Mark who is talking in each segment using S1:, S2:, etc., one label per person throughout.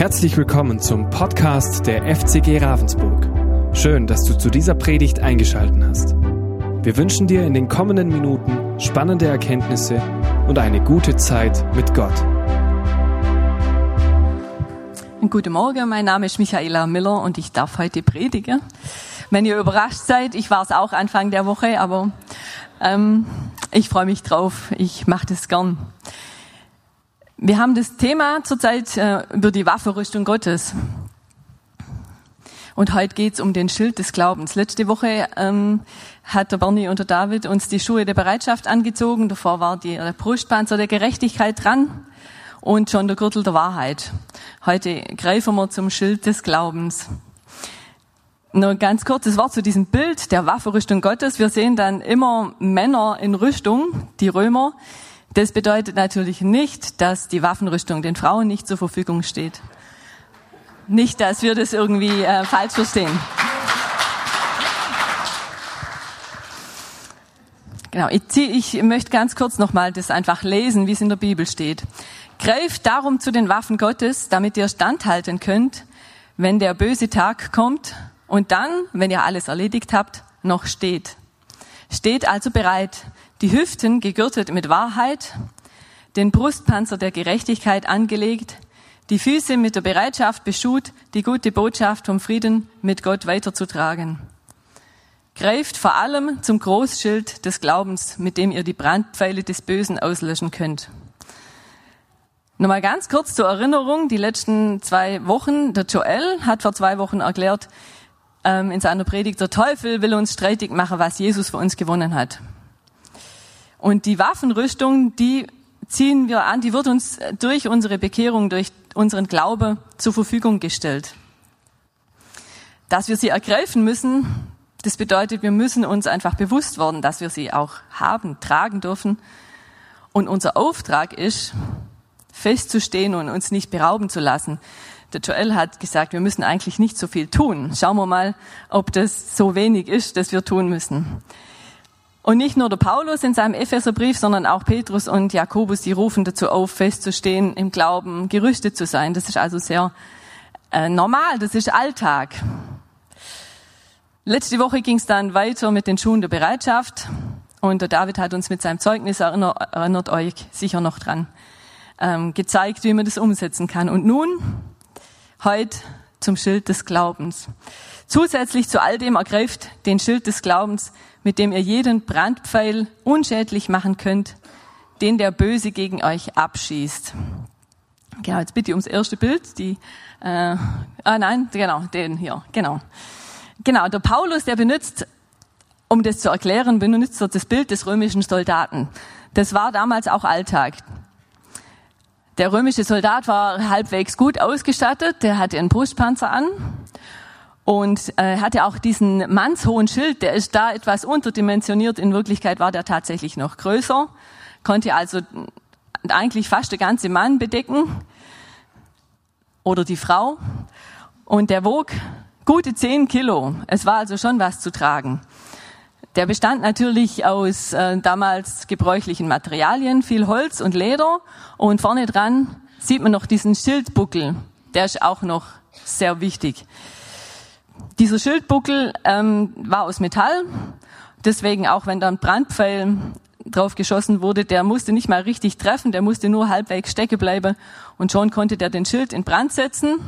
S1: Herzlich willkommen zum Podcast der FCG Ravensburg. Schön, dass du zu dieser Predigt eingeschaltet hast. Wir wünschen dir in den kommenden Minuten spannende Erkenntnisse und eine gute Zeit mit Gott.
S2: Guten Morgen, mein Name ist Michaela Miller und ich darf heute predigen. Wenn ihr überrascht seid, ich war es auch Anfang der Woche, aber ähm, ich freue mich drauf. Ich mache das gern. Wir haben das Thema zurzeit äh, über die Waffenrüstung Gottes. Und heute geht's um den Schild des Glaubens. Letzte Woche ähm, hat der Bernie und der David uns die Schuhe der Bereitschaft angezogen. Davor war die, der Brustpanzer der Gerechtigkeit dran und schon der Gürtel der Wahrheit. Heute greifen wir zum Schild des Glaubens. Nur ganz kurzes Wort zu diesem Bild der Waffenrüstung Gottes. Wir sehen dann immer Männer in Rüstung, die Römer, das bedeutet natürlich nicht, dass die Waffenrüstung den Frauen nicht zur Verfügung steht. Nicht, dass wir das irgendwie äh, falsch verstehen. Genau, ich, zieh, ich möchte ganz kurz nochmal das einfach lesen, wie es in der Bibel steht. Greift darum zu den Waffen Gottes, damit ihr standhalten könnt, wenn der böse Tag kommt und dann, wenn ihr alles erledigt habt, noch steht. Steht also bereit, die Hüften gegürtet mit Wahrheit, den Brustpanzer der Gerechtigkeit angelegt, die Füße mit der Bereitschaft beschut, die gute Botschaft vom Frieden mit Gott weiterzutragen. Greift vor allem zum Großschild des Glaubens, mit dem ihr die Brandpfeile des Bösen auslöschen könnt. Nochmal ganz kurz zur Erinnerung, die letzten zwei Wochen, der Joel hat vor zwei Wochen erklärt ähm, in seiner Predigt, der Teufel will uns streitig machen, was Jesus für uns gewonnen hat. Und die Waffenrüstung, die ziehen wir an, die wird uns durch unsere Bekehrung, durch unseren Glaube zur Verfügung gestellt. Dass wir sie ergreifen müssen, das bedeutet, wir müssen uns einfach bewusst werden, dass wir sie auch haben, tragen dürfen. Und unser Auftrag ist, festzustehen und uns nicht berauben zu lassen. Der Joel hat gesagt, wir müssen eigentlich nicht so viel tun. Schauen wir mal, ob das so wenig ist, dass wir tun müssen. Und nicht nur der Paulus in seinem Epheserbrief, sondern auch Petrus und Jakobus, die rufen dazu auf, festzustehen, im Glauben gerüstet zu sein. Das ist also sehr äh, normal, das ist Alltag. Letzte Woche ging es dann weiter mit den Schuhen der Bereitschaft und der David hat uns mit seinem Zeugnis, erinnert, erinnert euch sicher noch dran, ähm, gezeigt, wie man das umsetzen kann. Und nun, heute zum Schild des Glaubens. Zusätzlich zu all dem ergreift den Schild des Glaubens mit dem ihr jeden Brandpfeil unschädlich machen könnt, den der Böse gegen euch abschießt. Genau, jetzt bitte ums erste Bild, die, äh, ah nein, genau, den hier, genau. Genau, der Paulus, der benutzt, um das zu erklären, benutzt das Bild des römischen Soldaten. Das war damals auch Alltag. Der römische Soldat war halbwegs gut ausgestattet, der hatte einen Brustpanzer an und äh, hatte auch diesen mannshohen Schild, der ist da etwas unterdimensioniert. In Wirklichkeit war der tatsächlich noch größer, konnte also eigentlich fast der ganze Mann bedecken oder die Frau. Und der wog gute zehn Kilo. Es war also schon was zu tragen. Der bestand natürlich aus äh, damals gebräuchlichen Materialien, viel Holz und Leder. Und vorne dran sieht man noch diesen Schildbuckel. Der ist auch noch sehr wichtig. Dieser Schildbuckel ähm, war aus Metall, deswegen auch wenn da ein Brandpfeil drauf geschossen wurde, der musste nicht mal richtig treffen, der musste nur halbwegs stecken bleiben und schon konnte der den Schild in Brand setzen.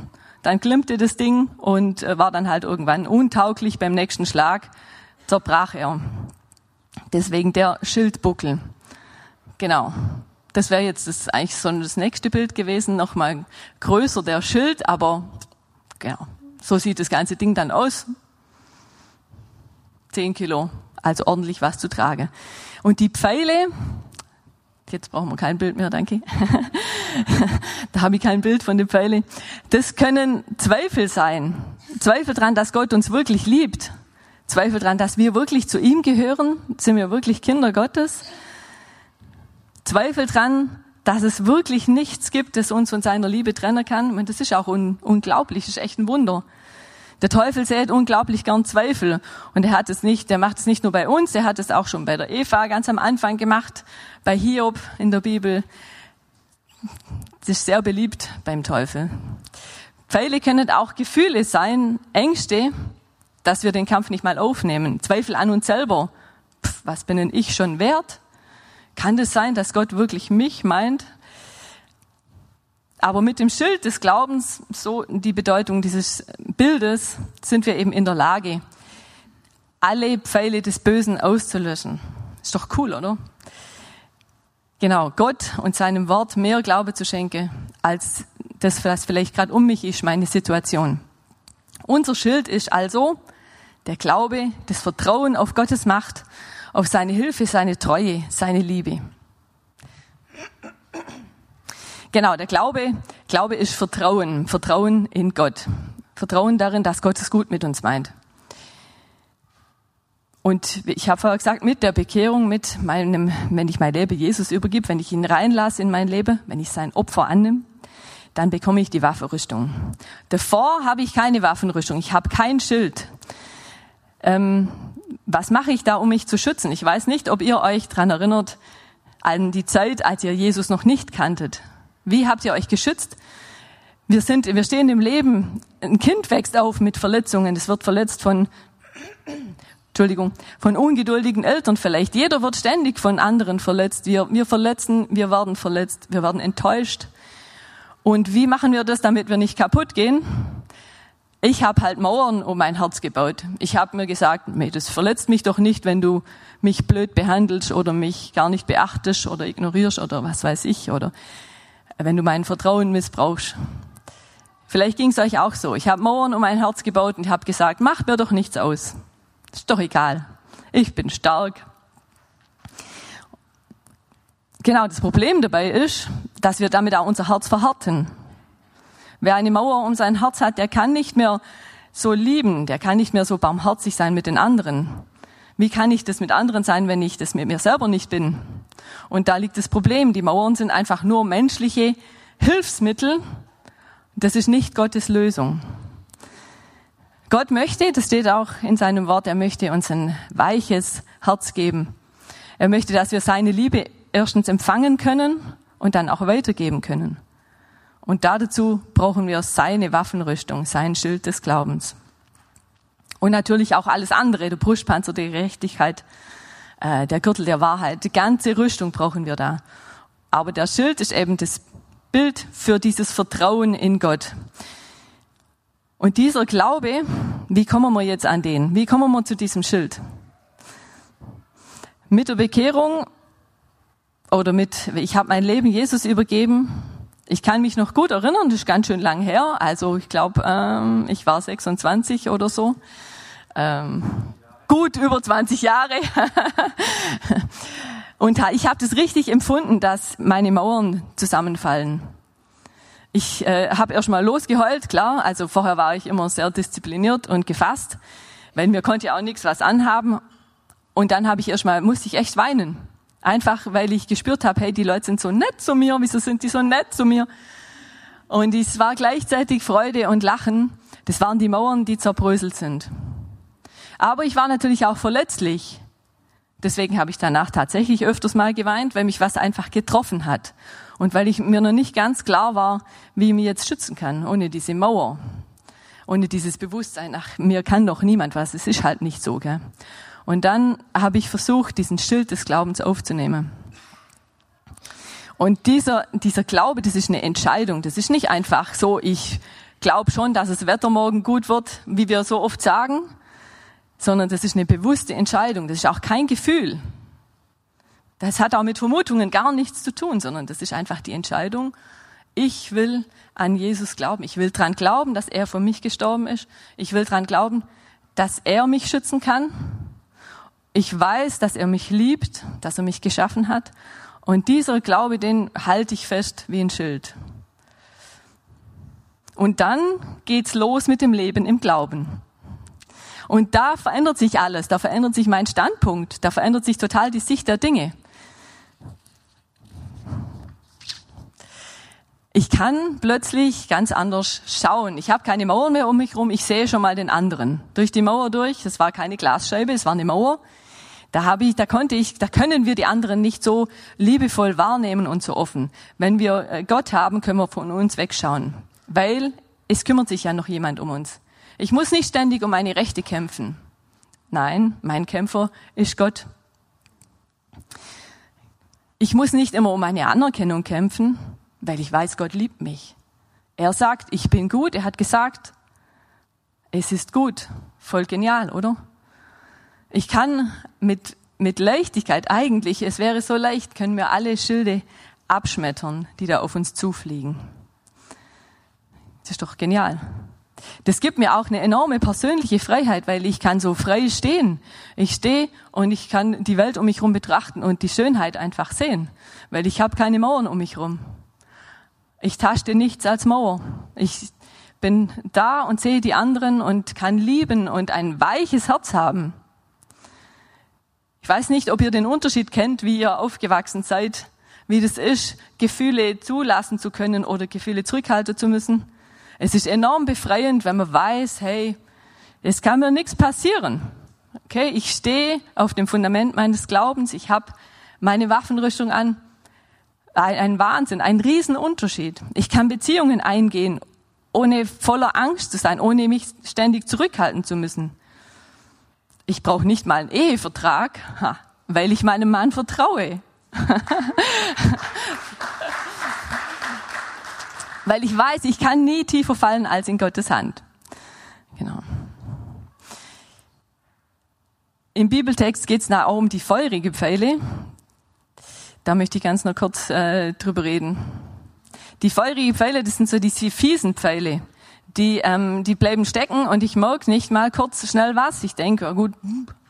S2: Dann glimmte das Ding und äh, war dann halt irgendwann untauglich beim nächsten Schlag, zerbrach er. Deswegen der Schildbuckel. Genau. Das wäre jetzt das, eigentlich so das nächste Bild gewesen, nochmal größer der Schild, aber genau, so sieht das ganze Ding dann aus. Zehn Kilo, also ordentlich was zu tragen. Und die Pfeile, jetzt brauchen wir kein Bild mehr, danke. da habe ich kein Bild von den Pfeilen. Das können Zweifel sein. Zweifel dran, dass Gott uns wirklich liebt. Zweifel dran, dass wir wirklich zu ihm gehören. Sind wir wirklich Kinder Gottes? Zweifel dran, dass es wirklich nichts gibt, das uns von seiner Liebe trennen kann. Und das ist auch un unglaublich, das ist echt ein Wunder. Der Teufel sät unglaublich gern Zweifel. Und er hat es nicht, der macht es nicht nur bei uns, er hat es auch schon bei der Eva ganz am Anfang gemacht, bei Hiob in der Bibel. Das ist sehr beliebt beim Teufel. Pfeile können auch Gefühle sein, Ängste, dass wir den Kampf nicht mal aufnehmen, Zweifel an uns selber. Pff, was bin denn ich schon wert? Kann das sein, dass Gott wirklich mich meint? Aber mit dem Schild des Glaubens, so die Bedeutung dieses Bildes, sind wir eben in der Lage, alle Pfeile des Bösen auszulöschen. Ist doch cool, oder? Genau, Gott und seinem Wort mehr Glaube zu schenken, als das, was vielleicht gerade um mich ist, meine Situation. Unser Schild ist also der Glaube, das Vertrauen auf Gottes Macht, auf seine Hilfe, seine Treue, seine Liebe. Genau, der Glaube, Glaube ist Vertrauen, Vertrauen in Gott. Vertrauen darin, dass Gott es gut mit uns meint. Und ich habe vorher gesagt, mit der Bekehrung, mit meinem, wenn ich mein Leben Jesus übergib, wenn ich ihn reinlasse in mein Leben, wenn ich sein Opfer annehme, dann bekomme ich die Waffenrüstung. Davor habe ich keine Waffenrüstung, ich habe kein Schild. Ähm, was mache ich da, um mich zu schützen? Ich weiß nicht, ob ihr euch dran erinnert an die Zeit, als ihr Jesus noch nicht kanntet. Wie habt ihr euch geschützt? Wir sind, wir stehen im Leben. Ein Kind wächst auf mit Verletzungen. Es wird verletzt von, Entschuldigung, von ungeduldigen Eltern vielleicht. Jeder wird ständig von anderen verletzt. Wir, wir verletzen, wir werden verletzt, wir werden enttäuscht. Und wie machen wir das, damit wir nicht kaputt gehen? Ich habe halt Mauern um mein Herz gebaut. Ich habe mir gesagt, das verletzt mich doch nicht, wenn du mich blöd behandelst oder mich gar nicht beachtest oder ignorierst oder was weiß ich oder wenn du mein Vertrauen missbrauchst. Vielleicht ging es euch auch so. Ich habe Mauern um mein Herz gebaut und habe gesagt, macht mir doch nichts aus. Ist doch egal. Ich bin stark. Genau, das Problem dabei ist, dass wir damit auch unser Herz verhärten. Wer eine Mauer um sein Herz hat, der kann nicht mehr so lieben, der kann nicht mehr so barmherzig sein mit den anderen. Wie kann ich das mit anderen sein, wenn ich das mit mir selber nicht bin? Und da liegt das Problem. Die Mauern sind einfach nur menschliche Hilfsmittel. Das ist nicht Gottes Lösung. Gott möchte, das steht auch in seinem Wort, er möchte uns ein weiches Herz geben. Er möchte, dass wir seine Liebe erstens empfangen können und dann auch weitergeben können. Und dazu brauchen wir seine Waffenrüstung, sein Schild des Glaubens. Und natürlich auch alles andere, der Brustpanzer der Gerechtigkeit, äh, der Gürtel der Wahrheit. Die ganze Rüstung brauchen wir da. Aber der Schild ist eben das Bild für dieses Vertrauen in Gott. Und dieser Glaube, wie kommen wir jetzt an den? Wie kommen wir zu diesem Schild? Mit der Bekehrung oder mit, ich habe mein Leben Jesus übergeben. Ich kann mich noch gut erinnern, das ist ganz schön lang her. Also ich glaube, ähm, ich war 26 oder so. Ähm, gut über 20 Jahre. Und ich habe das richtig empfunden, dass meine Mauern zusammenfallen. Ich äh, habe erst mal losgeheult, klar. Also vorher war ich immer sehr diszipliniert und gefasst, weil mir konnte ja auch nichts was anhaben. Und dann habe ich erst mal musste ich echt weinen, einfach weil ich gespürt habe, hey, die Leute sind so nett zu mir. Wieso sind die so nett zu mir? Und es war gleichzeitig Freude und Lachen. Das waren die Mauern, die zerbröselt sind. Aber ich war natürlich auch verletzlich. Deswegen habe ich danach tatsächlich öfters mal geweint, weil mich was einfach getroffen hat. Und weil ich mir noch nicht ganz klar war, wie ich mich jetzt schützen kann, ohne diese Mauer. Ohne dieses Bewusstsein, ach, mir kann doch niemand was, es ist halt nicht so. Gell? Und dann habe ich versucht, diesen Schild des Glaubens aufzunehmen. Und dieser, dieser Glaube, das ist eine Entscheidung. Das ist nicht einfach so, ich glaube schon, dass das Wetter morgen gut wird, wie wir so oft sagen, sondern das ist eine bewusste Entscheidung. Das ist auch kein Gefühl. Das hat auch mit Vermutungen gar nichts zu tun, sondern das ist einfach die Entscheidung. Ich will an Jesus glauben. Ich will dran glauben, dass er für mich gestorben ist. Ich will dran glauben, dass er mich schützen kann. Ich weiß, dass er mich liebt, dass er mich geschaffen hat. Und dieser Glaube, den halte ich fest wie ein Schild. Und dann geht's los mit dem Leben im Glauben. Und da verändert sich alles, da verändert sich mein Standpunkt, da verändert sich total die Sicht der Dinge. Ich kann plötzlich ganz anders schauen. Ich habe keine Mauer mehr um mich herum, ich sehe schon mal den anderen. Durch die Mauer durch, das war keine Glasscheibe, es war eine Mauer. Da habe ich, da konnte ich, da können wir die anderen nicht so liebevoll wahrnehmen und so offen. Wenn wir äh, Gott haben, können wir von uns wegschauen, weil es kümmert sich ja noch jemand um uns. Ich muss nicht ständig um meine Rechte kämpfen. Nein, mein Kämpfer ist Gott. Ich muss nicht immer um meine Anerkennung kämpfen, weil ich weiß, Gott liebt mich. Er sagt, ich bin gut. Er hat gesagt, es ist gut. Voll genial, oder? Ich kann mit, mit Leichtigkeit eigentlich, es wäre so leicht, können wir alle Schilde abschmettern, die da auf uns zufliegen. Das ist doch genial. Das gibt mir auch eine enorme persönliche Freiheit, weil ich kann so frei stehen. Ich stehe und ich kann die Welt um mich herum betrachten und die Schönheit einfach sehen, weil ich habe keine Mauern um mich herum. Ich taste nichts als Mauer. Ich bin da und sehe die anderen und kann lieben und ein weiches Herz haben. Ich weiß nicht, ob ihr den Unterschied kennt, wie ihr aufgewachsen seid, wie das ist, Gefühle zulassen zu können oder Gefühle zurückhalten zu müssen. Es ist enorm befreiend, wenn man weiß, hey, es kann mir nichts passieren. Okay, ich stehe auf dem Fundament meines Glaubens, ich habe meine Waffenrüstung an. Ein, ein Wahnsinn, ein Riesenunterschied. Ich kann Beziehungen eingehen, ohne voller Angst zu sein, ohne mich ständig zurückhalten zu müssen. Ich brauche nicht mal einen Ehevertrag, weil ich meinem Mann vertraue. weil ich weiß, ich kann nie tiefer fallen als in Gottes Hand. Genau. Im Bibeltext geht es auch um die feurige Pfeile. Da möchte ich ganz noch kurz äh, drüber reden. Die feurigen Pfeile, das sind so die fiesen Pfeile. Die, ähm, die bleiben stecken und ich merke nicht mal kurz schnell was. Ich denke, oh gut,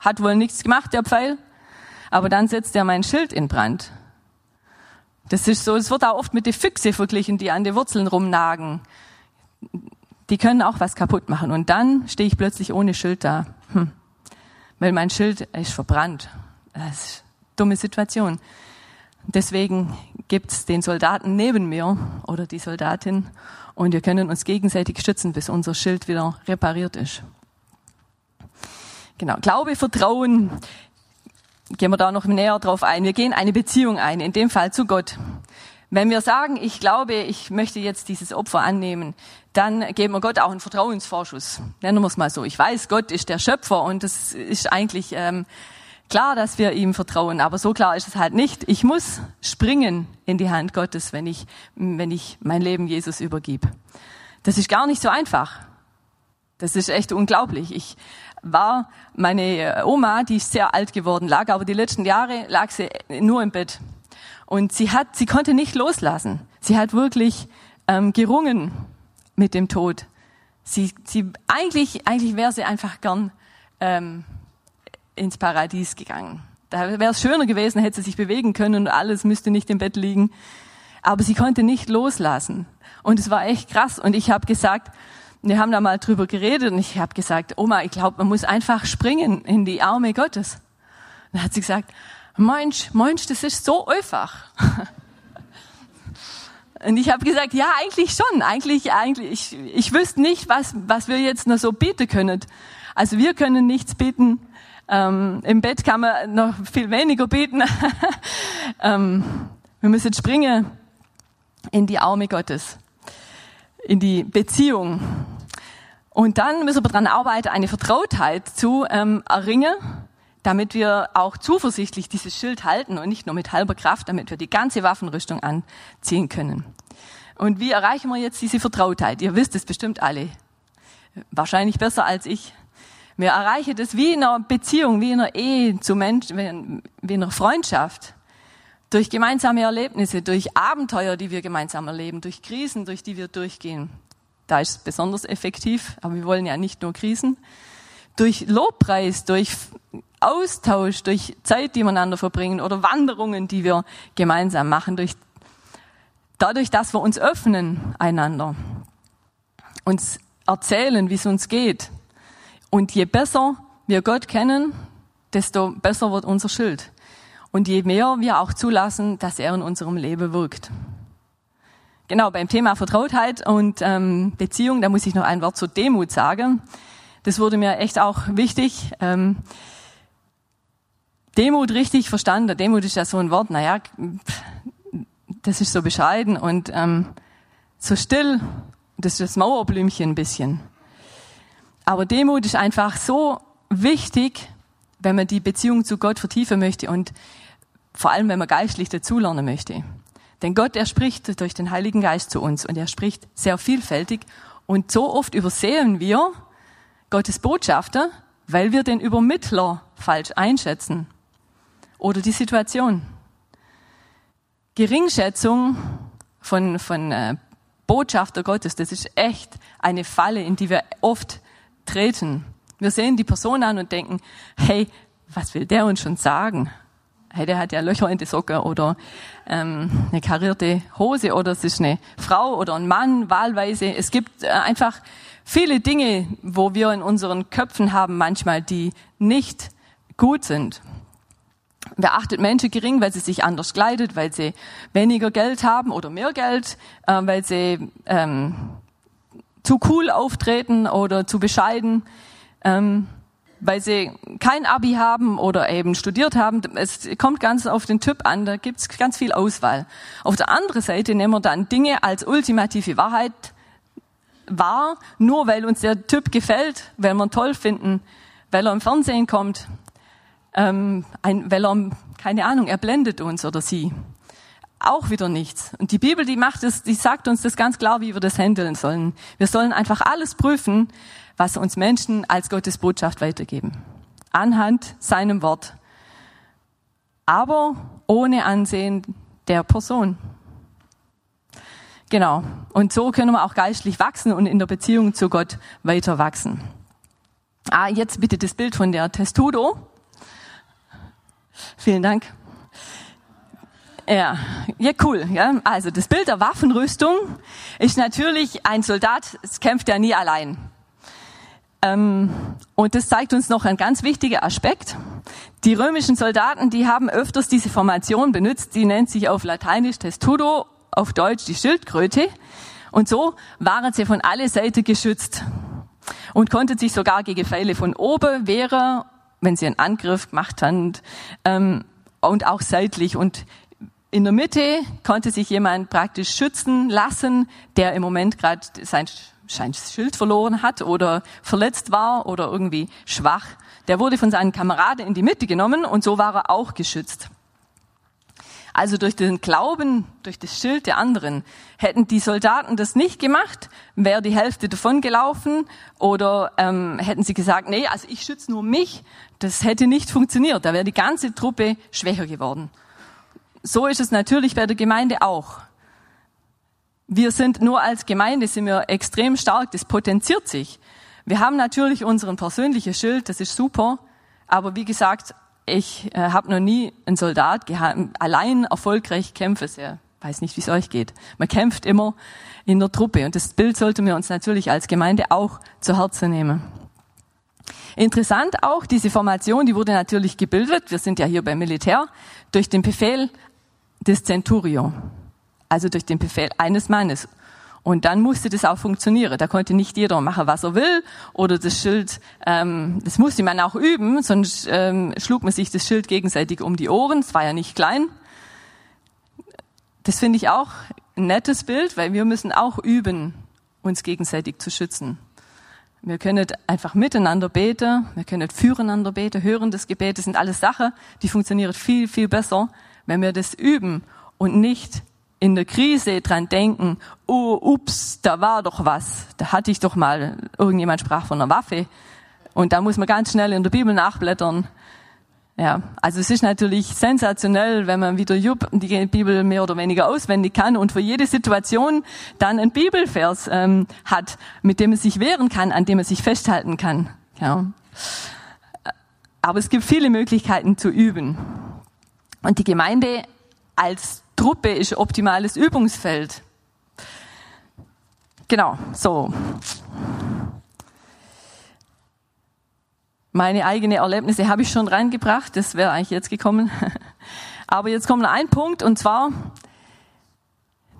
S2: hat wohl nichts gemacht, der Pfeil. Aber dann setzt er mein Schild in Brand. Das ist so, es wird auch oft mit den Füchse verglichen, die an den Wurzeln rumnagen. Die können auch was kaputt machen. Und dann stehe ich plötzlich ohne Schild da. Hm. Weil mein Schild ist verbrannt. Das ist eine dumme Situation. Deswegen gibt's den Soldaten neben mir oder die Soldatin und wir können uns gegenseitig stützen, bis unser Schild wieder repariert ist. Genau. Glaube, Vertrauen, gehen wir da noch näher drauf ein. Wir gehen eine Beziehung ein, in dem Fall zu Gott. Wenn wir sagen, ich glaube, ich möchte jetzt dieses Opfer annehmen, dann geben wir Gott auch einen Vertrauensvorschuss. Nennen wir es mal so. Ich weiß, Gott ist der Schöpfer und das ist eigentlich ähm, klar, dass wir ihm vertrauen, aber so klar ist es halt nicht. Ich muss springen in die Hand Gottes, wenn ich, wenn ich mein Leben Jesus übergib. Das ist gar nicht so einfach. Das ist echt unglaublich. Ich war meine Oma, die ist sehr alt geworden, lag aber die letzten Jahre lag sie nur im Bett. Und sie hat, sie konnte nicht loslassen. Sie hat wirklich ähm, gerungen mit dem Tod. Sie, sie, eigentlich, eigentlich wäre sie einfach gern ähm, ins Paradies gegangen. Da wäre es schöner gewesen, hätte sie sich bewegen können und alles müsste nicht im Bett liegen. Aber sie konnte nicht loslassen. Und es war echt krass. Und ich habe gesagt, wir haben da mal drüber geredet und ich habe gesagt, Oma, ich glaube, man muss einfach springen in die Arme Gottes. Und dann hat sie gesagt, Mensch, Mensch, das ist so einfach. Und ich habe gesagt, ja, eigentlich schon. Eigentlich, eigentlich, ich, ich wüsste nicht, was, was wir jetzt noch so bieten können. Also wir können nichts bieten. Ähm, Im Bett kann man noch viel weniger bieten. ähm, wir müssen springen in die Arme Gottes, in die Beziehung. Und dann müssen wir daran arbeiten, eine Vertrautheit zu ähm, erringen, damit wir auch zuversichtlich dieses Schild halten und nicht nur mit halber Kraft, damit wir die ganze Waffenrüstung anziehen können. Und wie erreichen wir jetzt diese Vertrautheit? Ihr wisst es bestimmt alle. Wahrscheinlich besser als ich. Wir erreichen das wie in einer Beziehung, wie in einer Ehe zu Menschen, wie in einer Freundschaft. Durch gemeinsame Erlebnisse, durch Abenteuer, die wir gemeinsam erleben, durch Krisen, durch die wir durchgehen. Da ist es besonders effektiv, aber wir wollen ja nicht nur Krisen. Durch Lobpreis, durch Austausch, durch Zeit, die wir miteinander verbringen oder Wanderungen, die wir gemeinsam machen, durch, dadurch, dass wir uns öffnen einander, uns erzählen, wie es uns geht. Und je besser wir Gott kennen, desto besser wird unser Schild. Und je mehr wir auch zulassen, dass er in unserem Leben wirkt. Genau, beim Thema Vertrautheit und ähm, Beziehung, da muss ich noch ein Wort zur Demut sagen. Das wurde mir echt auch wichtig. Ähm, Demut richtig verstanden. Demut ist ja so ein Wort, naja, das ist so bescheiden und ähm, so still. Das ist das Mauerblümchen ein bisschen. Aber Demut ist einfach so wichtig, wenn man die Beziehung zu Gott vertiefen möchte und vor allem, wenn man geistlich dazulernen möchte. Denn Gott, er spricht durch den Heiligen Geist zu uns und er spricht sehr vielfältig und so oft übersehen wir Gottes Botschafter, weil wir den Übermittler falsch einschätzen oder die Situation. Geringschätzung von, von äh, Botschafter Gottes, das ist echt eine Falle, in die wir oft treten. Wir sehen die Person an und denken, hey, was will der uns schon sagen? Hey, der hat ja Löcher in die Socke oder ähm, eine karierte Hose oder es ist eine Frau oder ein Mann wahlweise. Es gibt äh, einfach viele Dinge, wo wir in unseren Köpfen haben manchmal, die nicht gut sind. Wer achtet Menschen gering, weil sie sich anders kleidet, weil sie weniger Geld haben oder mehr Geld, äh, weil sie ähm, zu cool auftreten oder zu bescheiden, ähm, weil sie kein Abi haben oder eben studiert haben. Es kommt ganz auf den Typ an, da gibt's ganz viel Auswahl. Auf der anderen Seite nehmen wir dann Dinge als ultimative Wahrheit wahr, nur weil uns der Typ gefällt, weil wir ihn toll finden, weil er im Fernsehen kommt, ähm, ein, weil er, keine Ahnung, er blendet uns oder sie. Auch wieder nichts. Und die Bibel, die macht es, die sagt uns das ganz klar, wie wir das handeln sollen. Wir sollen einfach alles prüfen, was uns Menschen als Gottes Botschaft weitergeben. Anhand seinem Wort. Aber ohne Ansehen der Person. Genau. Und so können wir auch geistlich wachsen und in der Beziehung zu Gott weiter wachsen. Ah, jetzt bitte das Bild von der Testudo. Vielen Dank. Ja, ja, cool. Ja. Also das Bild der Waffenrüstung ist natürlich ein Soldat, es kämpft ja nie allein. Ähm, und das zeigt uns noch ein ganz wichtiger Aspekt. Die römischen Soldaten, die haben öfters diese Formation benutzt, die nennt sich auf Lateinisch Testudo, auf Deutsch die Schildkröte. Und so waren sie von alle Seiten geschützt und konnten sich sogar gegen Pfeile von oben wehren wenn sie einen Angriff gemacht haben, ähm, und auch seitlich. Und in der Mitte konnte sich jemand praktisch schützen lassen, der im Moment gerade sein, sein Schild verloren hat oder verletzt war oder irgendwie schwach. Der wurde von seinen Kameraden in die Mitte genommen und so war er auch geschützt. Also durch den Glauben, durch das Schild der anderen, hätten die Soldaten das nicht gemacht, wäre die Hälfte davon gelaufen oder ähm, hätten sie gesagt, nee, also ich schütze nur mich, das hätte nicht funktioniert, da wäre die ganze Truppe schwächer geworden. So ist es natürlich bei der Gemeinde auch. Wir sind nur als Gemeinde sind wir extrem stark, das potenziert sich. Wir haben natürlich unseren persönlichen Schild, das ist super, aber wie gesagt, ich äh, habe noch nie einen Soldat allein erfolgreich kämpfen sehen. Weiß nicht, wie es euch geht. Man kämpft immer in der Truppe und das Bild sollten wir uns natürlich als Gemeinde auch zu Herzen nehmen. Interessant auch, diese Formation, die wurde natürlich gebildet, wir sind ja hier beim Militär, durch den Befehl des Centurio, also durch den Befehl eines Mannes. Und dann musste das auch funktionieren. Da konnte nicht jeder machen, was er will. Oder das Schild, ähm, das musste man auch üben, sonst ähm, schlug man sich das Schild gegenseitig um die Ohren. Es war ja nicht klein. Das finde ich auch ein nettes Bild, weil wir müssen auch üben, uns gegenseitig zu schützen. Wir können einfach miteinander beten, wir können füreinander beten, hören das Gebet. Das sind alles Sachen, die funktionieren viel, viel besser, wenn wir das üben und nicht in der Krise dran denken, oh, ups, da war doch was. Da hatte ich doch mal, irgendjemand sprach von einer Waffe. Und da muss man ganz schnell in der Bibel nachblättern. Ja, also es ist natürlich sensationell, wenn man wieder Jupp die Bibel mehr oder weniger auswendig kann und für jede Situation dann ein Bibelvers ähm, hat, mit dem man sich wehren kann, an dem man sich festhalten kann. Ja. Aber es gibt viele Möglichkeiten zu üben. Und die Gemeinde als Truppe ist optimales Übungsfeld. Genau, so. Meine eigene Erlebnisse habe ich schon reingebracht, das wäre eigentlich jetzt gekommen. Aber jetzt kommt noch ein Punkt und zwar,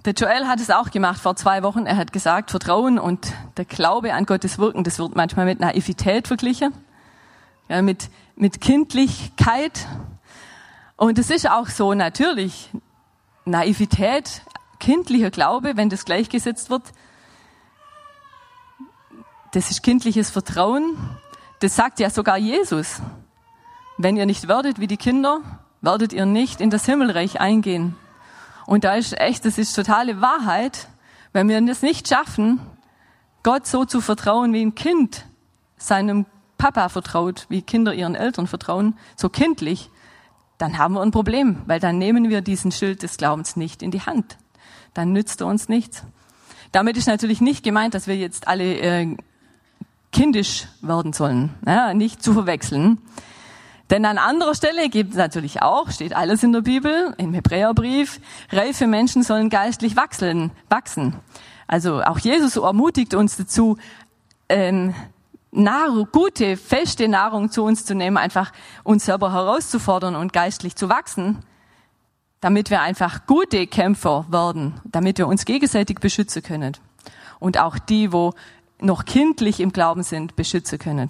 S2: der Joel hat es auch gemacht vor zwei Wochen. Er hat gesagt, Vertrauen und der Glaube an Gottes Wirken, das wird manchmal mit Naivität verglichen, ja, mit, mit Kindlichkeit. Und es ist auch so, natürlich, Naivität, kindlicher Glaube, wenn das gleichgesetzt wird das ist kindliches Vertrauen. Das sagt ja sogar Jesus. Wenn ihr nicht werdet wie die Kinder, werdet ihr nicht in das Himmelreich eingehen. Und da ist echt, das ist totale Wahrheit. Wenn wir es nicht schaffen, Gott so zu vertrauen, wie ein Kind seinem Papa vertraut, wie Kinder ihren Eltern vertrauen, so kindlich, dann haben wir ein Problem, weil dann nehmen wir diesen Schild des Glaubens nicht in die Hand. Dann nützt er uns nichts. Damit ist natürlich nicht gemeint, dass wir jetzt alle äh, kindisch werden sollen, ja, nicht zu verwechseln. Denn an anderer Stelle gibt es natürlich auch, steht alles in der Bibel, im Hebräerbrief, reife Menschen sollen geistlich wachsen. wachsen. Also auch Jesus ermutigt uns dazu, ähm, Nahrung, gute, feste Nahrung zu uns zu nehmen, einfach uns selber herauszufordern und geistlich zu wachsen, damit wir einfach gute Kämpfer werden, damit wir uns gegenseitig beschützen können. Und auch die, wo noch kindlich im Glauben sind, beschützen können.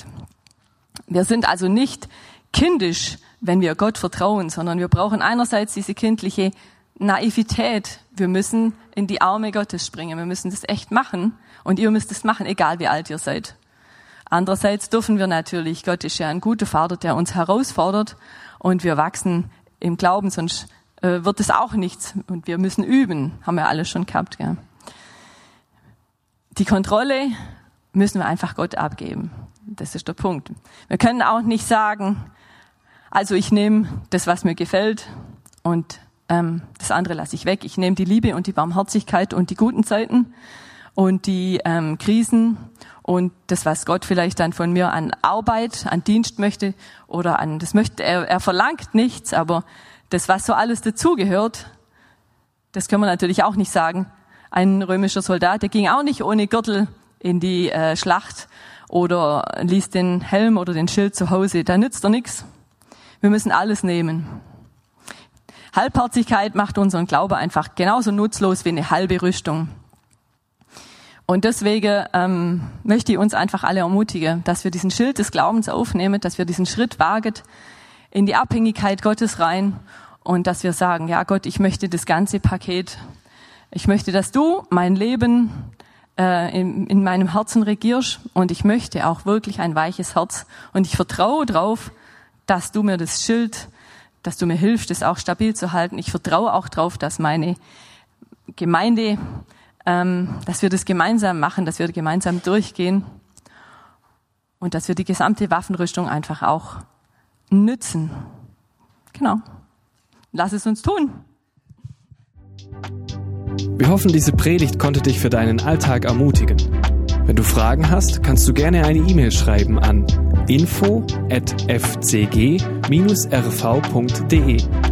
S2: Wir sind also nicht kindisch, wenn wir Gott vertrauen, sondern wir brauchen einerseits diese kindliche Naivität. Wir müssen in die Arme Gottes springen. Wir müssen das echt machen. Und ihr müsst es machen, egal wie alt ihr seid. Andererseits dürfen wir natürlich, Gott ist ja ein guter Vater, der uns herausfordert und wir wachsen im Glauben, sonst äh, wird es auch nichts. Und wir müssen üben, haben wir alle schon gehabt. Gell? Die Kontrolle müssen wir einfach Gott abgeben. Das ist der Punkt. Wir können auch nicht sagen, also ich nehme das, was mir gefällt und ähm, das andere lasse ich weg. Ich nehme die Liebe und die Barmherzigkeit und die guten Zeiten und die ähm, Krisen und das, was Gott vielleicht dann von mir an Arbeit, an Dienst möchte oder an, das möchte er, er verlangt nichts, aber das, was so alles dazugehört, das können wir natürlich auch nicht sagen. Ein römischer Soldat, der ging auch nicht ohne Gürtel in die äh, Schlacht oder ließ den Helm oder den Schild zu Hause. Da nützt er nichts. Wir müssen alles nehmen. Halbherzigkeit macht unseren Glaube einfach genauso nutzlos wie eine halbe Rüstung. Und deswegen ähm, möchte ich uns einfach alle ermutigen, dass wir diesen Schild des Glaubens aufnehmen, dass wir diesen Schritt wagen in die Abhängigkeit Gottes rein und dass wir sagen, ja Gott, ich möchte das ganze Paket. Ich möchte, dass du mein Leben äh, in, in meinem Herzen regierst und ich möchte auch wirklich ein weiches Herz und ich vertraue darauf, dass du mir das Schild, dass du mir hilfst, das auch stabil zu halten. Ich vertraue auch darauf, dass meine Gemeinde, dass wir das gemeinsam machen, dass wir gemeinsam durchgehen und dass wir die gesamte Waffenrüstung einfach auch nützen. Genau. Lass es uns tun.
S1: Wir hoffen, diese Predigt konnte dich für deinen Alltag ermutigen. Wenn du Fragen hast, kannst du gerne eine E-Mail schreiben an info@fcg-rv.de